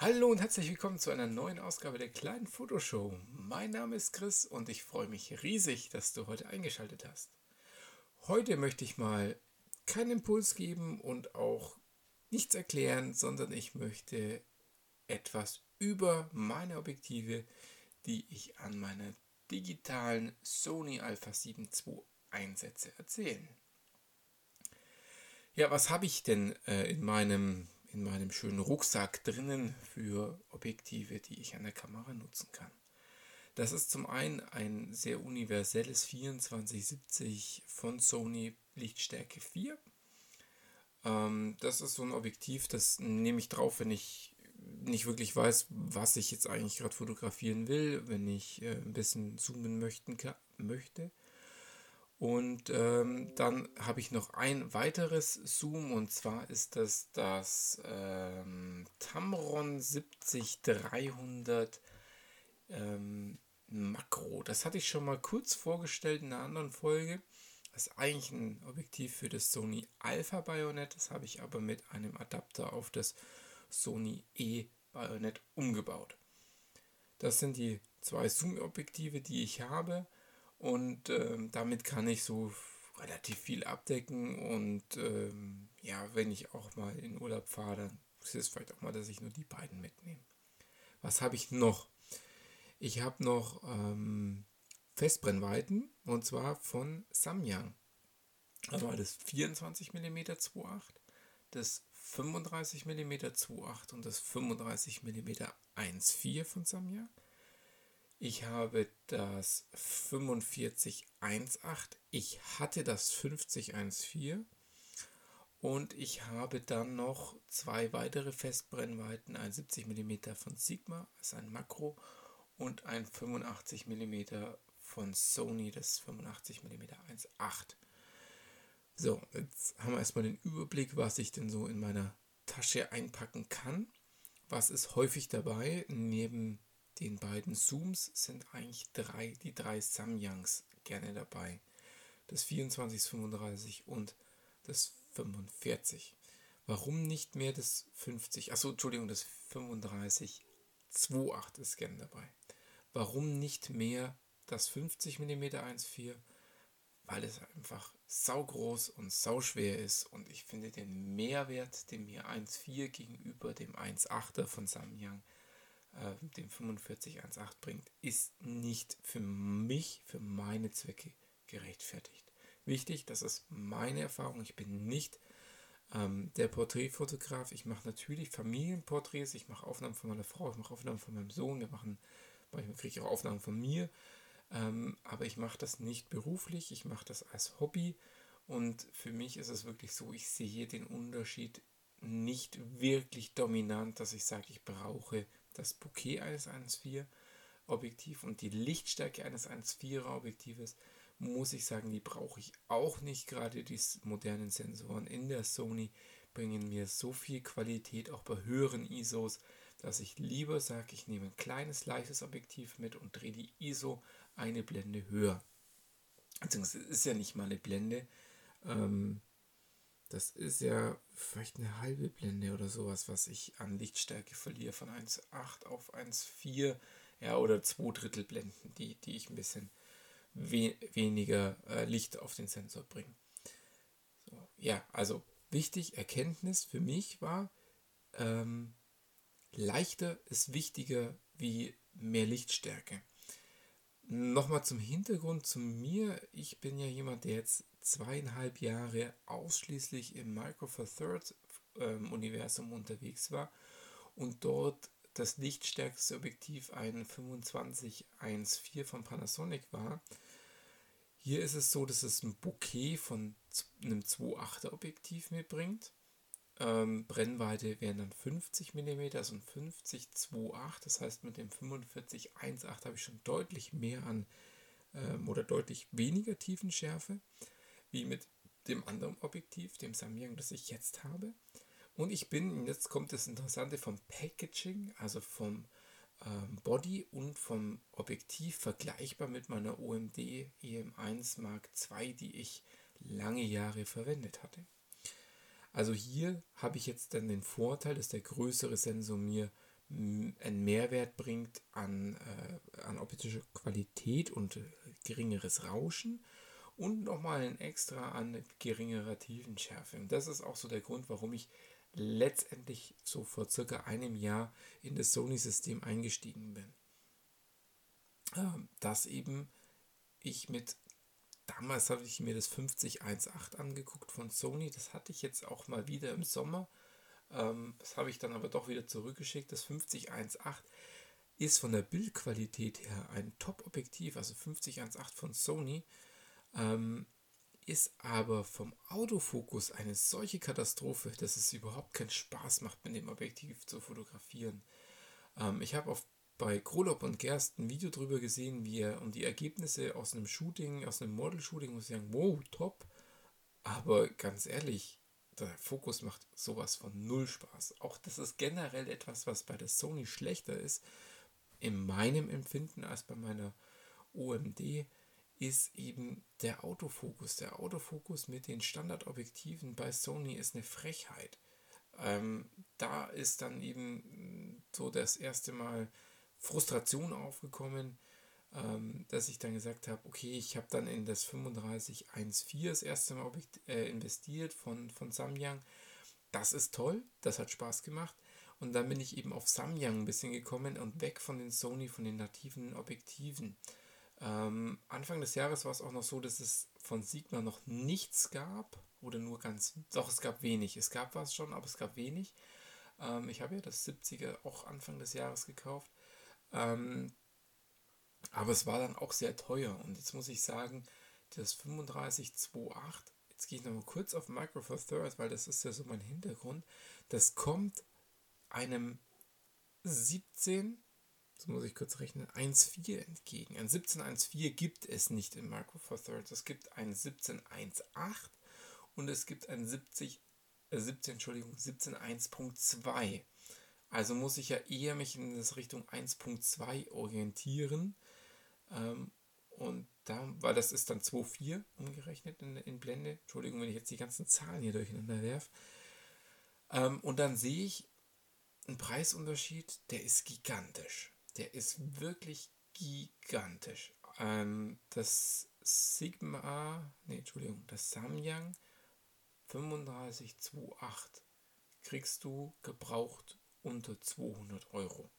Hallo und herzlich willkommen zu einer neuen Ausgabe der kleinen Fotoshow. Mein Name ist Chris und ich freue mich riesig, dass du heute eingeschaltet hast. Heute möchte ich mal keinen Impuls geben und auch nichts erklären, sondern ich möchte etwas über meine Objektive, die ich an meiner digitalen Sony Alpha 7 II einsetze, erzählen. Ja, was habe ich denn äh, in meinem in meinem schönen Rucksack drinnen für Objektive, die ich an der Kamera nutzen kann. Das ist zum einen ein sehr universelles 2470 von Sony Lichtstärke 4. Ähm, das ist so ein Objektiv, das nehme ich drauf, wenn ich nicht wirklich weiß, was ich jetzt eigentlich gerade fotografieren will, wenn ich äh, ein bisschen zoomen möchten, möchte. Und ähm, dann habe ich noch ein weiteres Zoom und zwar ist das das ähm, Tamron 70300 ähm, Makro. Das hatte ich schon mal kurz vorgestellt in einer anderen Folge. Das ist eigentlich ein Objektiv für das Sony Alpha Bayonet. Das habe ich aber mit einem Adapter auf das Sony E Bayonet umgebaut. Das sind die zwei Zoom-Objektive, die ich habe. Und ähm, damit kann ich so relativ viel abdecken. Und ähm, ja, wenn ich auch mal in Urlaub fahre, dann ist es vielleicht auch mal, dass ich nur die beiden mitnehme. Was habe ich noch? Ich habe noch ähm, Festbrennweiten und zwar von Samyang. Also das 24 mm 2.8, das 35 mm 2.8 und das 35 mm 1.4 von Samyang. Ich habe das 4518. Ich hatte das 5014. Und ich habe dann noch zwei weitere Festbrennweiten, ein 70 mm von Sigma, das ist ein Makro, und ein 85 mm von Sony, das 85 mm 1.8. So, jetzt haben wir erstmal den Überblick, was ich denn so in meiner Tasche einpacken kann. Was ist häufig dabei? Neben den beiden Zooms sind eigentlich drei, die drei Samyangs gerne dabei. Das 2435 und das 45. Warum nicht mehr das 50? Achso, Entschuldigung, das 35 28 ist gerne dabei. Warum nicht mehr das 50 mm 1.4? Weil es einfach saugroß und sauschwer ist und ich finde den Mehrwert, den mir 1.4 gegenüber dem 1.8er von Samyang äh, dem 4518 bringt, ist nicht für mich, für meine Zwecke gerechtfertigt. Wichtig, das ist meine Erfahrung. Ich bin nicht ähm, der Porträtfotograf. Ich mache natürlich Familienporträts, ich mache Aufnahmen von meiner Frau, ich mache Aufnahmen von meinem Sohn, wir machen, manchmal kriege ich auch Aufnahmen von mir. Ähm, aber ich mache das nicht beruflich, ich mache das als Hobby. Und für mich ist es wirklich so, ich sehe den Unterschied nicht wirklich dominant, dass ich sage, ich brauche das Bouquet eines 1.4 Objektiv und die Lichtstärke eines 1.4er Objektives, muss ich sagen, die brauche ich auch nicht. Gerade die modernen Sensoren in der Sony bringen mir so viel Qualität, auch bei höheren ISOs, dass ich lieber sage, ich nehme ein kleines, leichtes Objektiv mit und drehe die ISO eine Blende höher. Beziehungsweise ist ja nicht mal eine Blende. Ähm, das ist ja vielleicht eine halbe Blende oder sowas, was ich an Lichtstärke verliere von 1,8 auf 1,4. Ja, oder zwei Drittel Blenden, die, die ich ein bisschen we weniger äh, Licht auf den Sensor bringe. So, ja, also wichtig, Erkenntnis für mich war, ähm, leichter ist wichtiger wie mehr Lichtstärke. Nochmal zum Hintergrund zu mir. Ich bin ja jemand, der jetzt zweieinhalb Jahre ausschließlich im Micro Four Thirds ähm, Universum unterwegs war und dort das lichtstärkste Objektiv ein 2514 von Panasonic war. Hier ist es so, dass es ein Bouquet von einem 2.8er Objektiv mitbringt. Ähm, Brennweite wären dann 50 mm, also ein 50 2.8. Das heißt, mit dem 45 1.8 habe ich schon deutlich mehr an ähm, oder deutlich weniger Tiefenschärfe wie mit dem anderen Objektiv, dem Samyang, das ich jetzt habe. Und ich bin, jetzt kommt das Interessante vom Packaging, also vom ähm, Body und vom Objektiv vergleichbar mit meiner OMD EM1 Mark II, die ich lange Jahre verwendet hatte. Also hier habe ich jetzt dann den Vorteil, dass der größere Sensor mir einen Mehrwert bringt an, äh, an optischer Qualität und äh, geringeres Rauschen und nochmal ein extra an geringerer Tiefenschärfe. Und das ist auch so der Grund, warum ich letztendlich so vor circa einem Jahr in das Sony-System eingestiegen bin. Ähm, dass eben ich mit, damals habe ich mir das 5018 angeguckt von Sony, das hatte ich jetzt auch mal wieder im Sommer ähm, das habe ich dann aber doch wieder zurückgeschickt. Das 5018 ist von der Bildqualität her ein Top-Objektiv, also 5018 von Sony, ähm, ist aber vom Autofokus eine solche Katastrophe, dass es überhaupt keinen Spaß macht, mit dem Objektiv zu fotografieren. Ähm, ich habe bei Krolop und Gerst ein Video drüber gesehen, wie er und die Ergebnisse aus einem Shooting, aus einem Model-Shooting, muss ich sagen, wow, top. Aber ganz ehrlich, der Fokus macht sowas von null Spaß. Auch das ist generell etwas, was bei der Sony schlechter ist, in meinem Empfinden als bei meiner OMD, ist eben der Autofokus. Der Autofokus mit den Standardobjektiven bei Sony ist eine Frechheit. Ähm, da ist dann eben so das erste Mal Frustration aufgekommen, ähm, dass ich dann gesagt habe, okay, ich habe dann in das 3514 das erste Mal Objekt, äh, investiert von, von Samyang. Das ist toll, das hat Spaß gemacht. Und dann bin ich eben auf Samyang ein bisschen gekommen und weg von den Sony, von den nativen Objektiven. Ähm, Anfang des Jahres war es auch noch so, dass es von Sigma noch nichts gab oder nur ganz, doch es gab wenig. Es gab was schon, aber es gab wenig. Ähm, ich habe ja das 70er auch Anfang des Jahres gekauft. Ähm, aber es war dann auch sehr teuer. Und jetzt muss ich sagen, das 3528, jetzt gehe ich nochmal kurz auf Micro Four Thirds, weil das ist ja so mein Hintergrund. Das kommt einem 17, so muss ich kurz rechnen, 1.4 entgegen. Ein 17.1.4 gibt es nicht in Micro Four Thirds. Es gibt ein 17.1.8 und es gibt ein 70, äh 17, Entschuldigung, 17.1.2. Also muss ich ja eher mich in das Richtung 1.2 orientieren. Ähm, und da, weil das ist dann 2,4 umgerechnet in, in, Blende. Entschuldigung, wenn ich jetzt die ganzen Zahlen hier durcheinander werfe. Ähm, und dann sehe ich einen Preisunterschied, der ist gigantisch. Der ist wirklich gigantisch. Ähm, das Sigma, nee, Entschuldigung, das Samyang 3528 kriegst du gebraucht unter 200 Euro.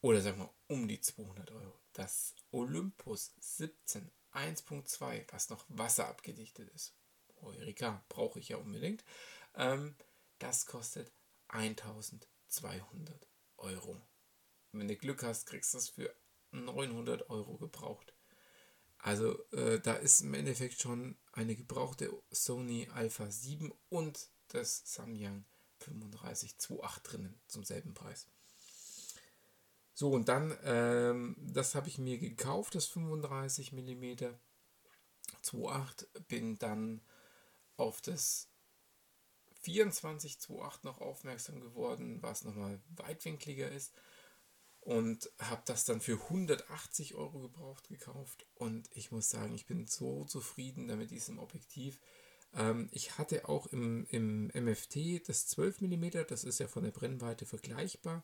Oder sagen wir um die 200 Euro. Das Olympus 17 1.2, was noch wasserabgedichtet ist. Eureka, brauche ich ja unbedingt. Ähm, das kostet 1200 Euro. Wenn du Glück hast, kriegst du das für 900 Euro gebraucht. Also äh, da ist im Endeffekt schon eine gebrauchte Sony Alpha 7 und das Samyang 3528 drinnen zum selben Preis. So, und dann, ähm, das habe ich mir gekauft, das 35 mm 2.8, bin dann auf das 24 2.8 noch aufmerksam geworden, was nochmal weitwinkliger ist und habe das dann für 180 Euro gebraucht gekauft und ich muss sagen, ich bin so zufrieden damit diesem Objektiv. Ähm, ich hatte auch im, im MFT das 12 mm, das ist ja von der Brennweite vergleichbar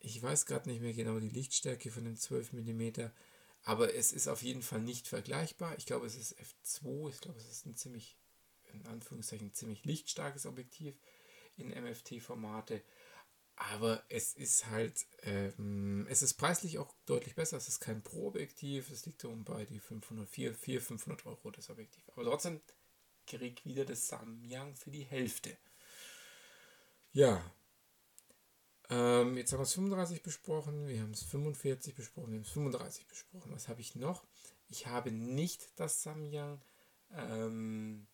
ich weiß gerade nicht mehr genau die Lichtstärke von dem 12 mm, aber es ist auf jeden Fall nicht vergleichbar. Ich glaube, es ist f2, ich glaube, es ist ein ziemlich, in Anführungszeichen, ziemlich lichtstarkes Objektiv in MFT-Formate. Aber es ist halt, ähm, es ist preislich auch deutlich besser. Es ist kein Pro-Objektiv. Es liegt um bei die 500, 400, 500 Euro das Objektiv. Aber trotzdem krieg wieder das Samyang für die Hälfte. Ja, ähm, jetzt haben wir es 35 besprochen, wir haben es 45 besprochen, wir haben es 35 besprochen. Was habe ich noch? Ich habe nicht das Samyang ähm,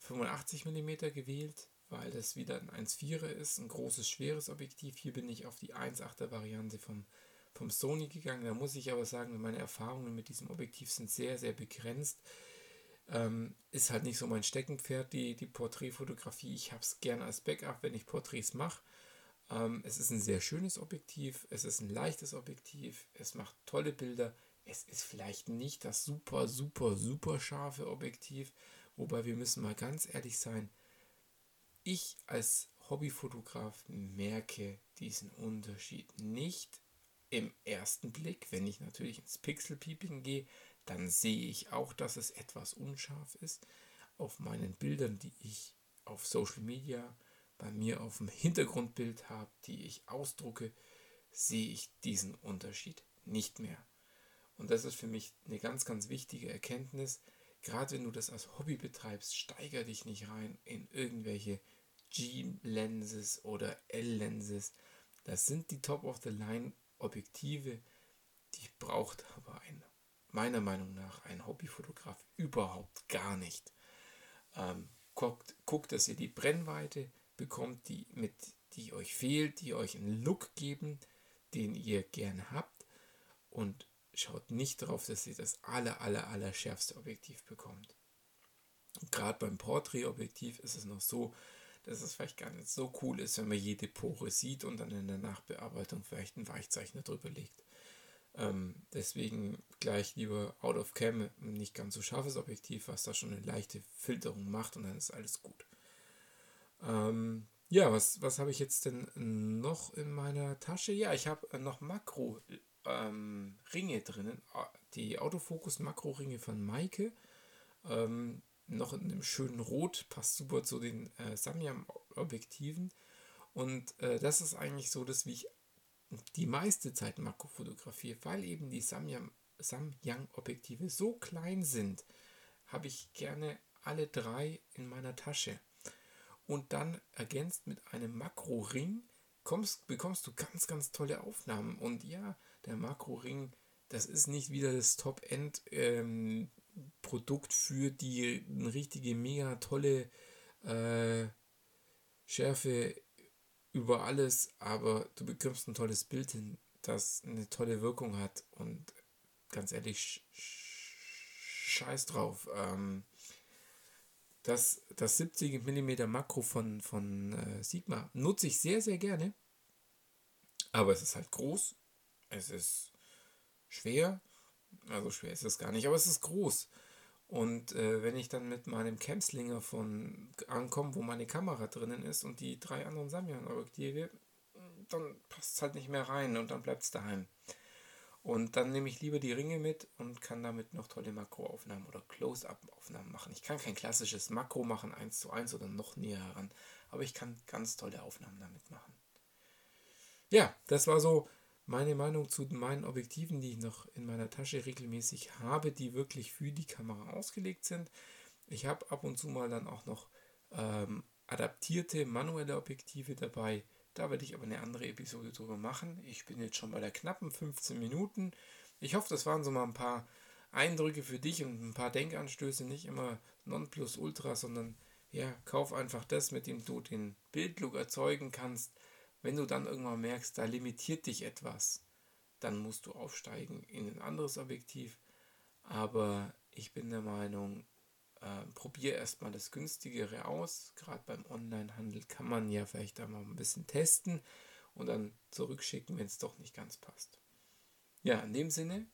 85 mm gewählt, weil das wieder ein 1,4er ist, ein großes, schweres Objektiv. Hier bin ich auf die 1,8er Variante vom, vom Sony gegangen. Da muss ich aber sagen, meine Erfahrungen mit diesem Objektiv sind sehr, sehr begrenzt. Ähm, ist halt nicht so mein Steckenpferd, die, die Porträtfotografie. Ich habe es gerne als Backup, wenn ich Porträts mache. Ähm, es ist ein sehr schönes Objektiv, es ist ein leichtes Objektiv, es macht tolle Bilder. Es ist vielleicht nicht das super, super, super scharfe Objektiv, wobei wir müssen mal ganz ehrlich sein. Ich als Hobbyfotograf merke diesen Unterschied nicht im ersten Blick. Wenn ich natürlich ins Pixel-Peeping gehe, dann sehe ich auch, dass es etwas unscharf ist. Auf meinen Bildern, die ich auf Social Media bei mir auf dem Hintergrundbild habe, die ich ausdrucke, sehe ich diesen Unterschied nicht mehr. Und das ist für mich eine ganz, ganz wichtige Erkenntnis. Gerade wenn du das als Hobby betreibst, steiger dich nicht rein in irgendwelche G-Lenses oder L-Lenses. Das sind die Top-of-the-Line-Objektive, die braucht aber ein, meiner Meinung nach ein Hobbyfotograf überhaupt gar nicht. Ähm, guckt, guckt, dass ihr die Brennweite bekommt, die, mit, die euch fehlt, die euch einen Look geben, den ihr gerne habt und schaut nicht darauf, dass ihr das aller, aller, aller schärfste Objektiv bekommt. Gerade beim Porträtobjektiv ist es noch so, dass es vielleicht gar nicht so cool ist, wenn man jede Pore sieht und dann in der Nachbearbeitung vielleicht einen Weichzeichner drüber legt. Ähm, deswegen gleich lieber out of cam, nicht ganz so scharfes Objektiv, was da schon eine leichte Filterung macht und dann ist alles gut. Ähm, ja, was, was habe ich jetzt denn noch in meiner Tasche? Ja, ich habe noch Makro-Ringe ähm, drinnen. Die Autofokus-Makro-Ringe von Maike. Ähm, noch in einem schönen Rot, passt super zu den äh, Samyang-Objektiven. Und äh, das ist eigentlich so, dass wie ich die meiste Zeit Makro fotografiere, weil eben die Samyang-Objektive so klein sind, habe ich gerne alle drei in meiner Tasche und dann ergänzt mit einem Makroring kommst, bekommst du ganz, ganz tolle Aufnahmen. Und ja, der Makroring, das ist nicht wieder das Top-End-Produkt ähm, für die richtige, mega tolle äh, Schärfe über alles, aber du bekommst ein tolles Bild hin, das eine tolle Wirkung hat. Und ganz ehrlich, scheiß drauf. Ähm, das, das 70 mm Makro von, von äh, Sigma nutze ich sehr, sehr gerne. Aber es ist halt groß. Es ist schwer. Also schwer ist es gar nicht, aber es ist groß. Und äh, wenn ich dann mit meinem Camslinger von ankomme, wo meine Kamera drinnen ist und die drei anderen Samyang-Objektive, dann passt es halt nicht mehr rein und dann bleibt es daheim. Und dann nehme ich lieber die Ringe mit und kann damit noch tolle Makroaufnahmen oder Close-Up-Aufnahmen machen. Ich kann kein klassisches Makro machen, 1 zu 1 oder noch näher heran, aber ich kann ganz tolle Aufnahmen damit machen. Ja, das war so meine Meinung zu meinen Objektiven, die ich noch in meiner Tasche regelmäßig habe, die wirklich für die Kamera ausgelegt sind. Ich habe ab und zu mal dann auch noch ähm, adaptierte manuelle Objektive dabei da werde ich aber eine andere Episode drüber machen. Ich bin jetzt schon bei der knappen 15 Minuten. Ich hoffe, das waren so mal ein paar Eindrücke für dich und ein paar Denkanstöße. Nicht immer Nonplusultra, sondern ja, kauf einfach das, mit dem du den Bildlook erzeugen kannst. Wenn du dann irgendwann merkst, da limitiert dich etwas, dann musst du aufsteigen in ein anderes Objektiv. Aber ich bin der Meinung, äh, probier erstmal das günstigere aus. Gerade beim Onlinehandel kann man ja vielleicht da mal ein bisschen testen und dann zurückschicken, wenn es doch nicht ganz passt. Ja, in dem Sinne,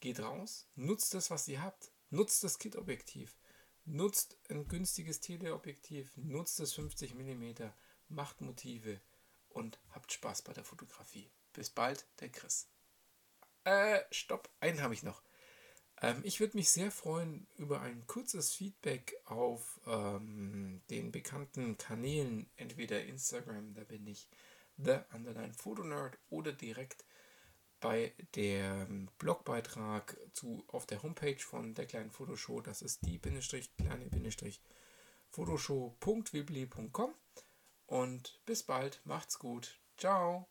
geht raus, nutzt das, was ihr habt. Nutzt das Kit-Objektiv. Nutzt ein günstiges Teleobjektiv. Nutzt das 50 mm. Macht Motive und habt Spaß bei der Fotografie. Bis bald, der Chris. Äh, stopp, einen habe ich noch. Ähm, ich würde mich sehr freuen über ein kurzes Feedback auf ähm, den bekannten Kanälen, entweder Instagram, da bin ich The Underline Nerd oder direkt bei dem Blogbeitrag zu, auf der Homepage von der kleinen Fotoshow. Das ist die kleine Fotoshow.wibli.com. Und bis bald, macht's gut. Ciao.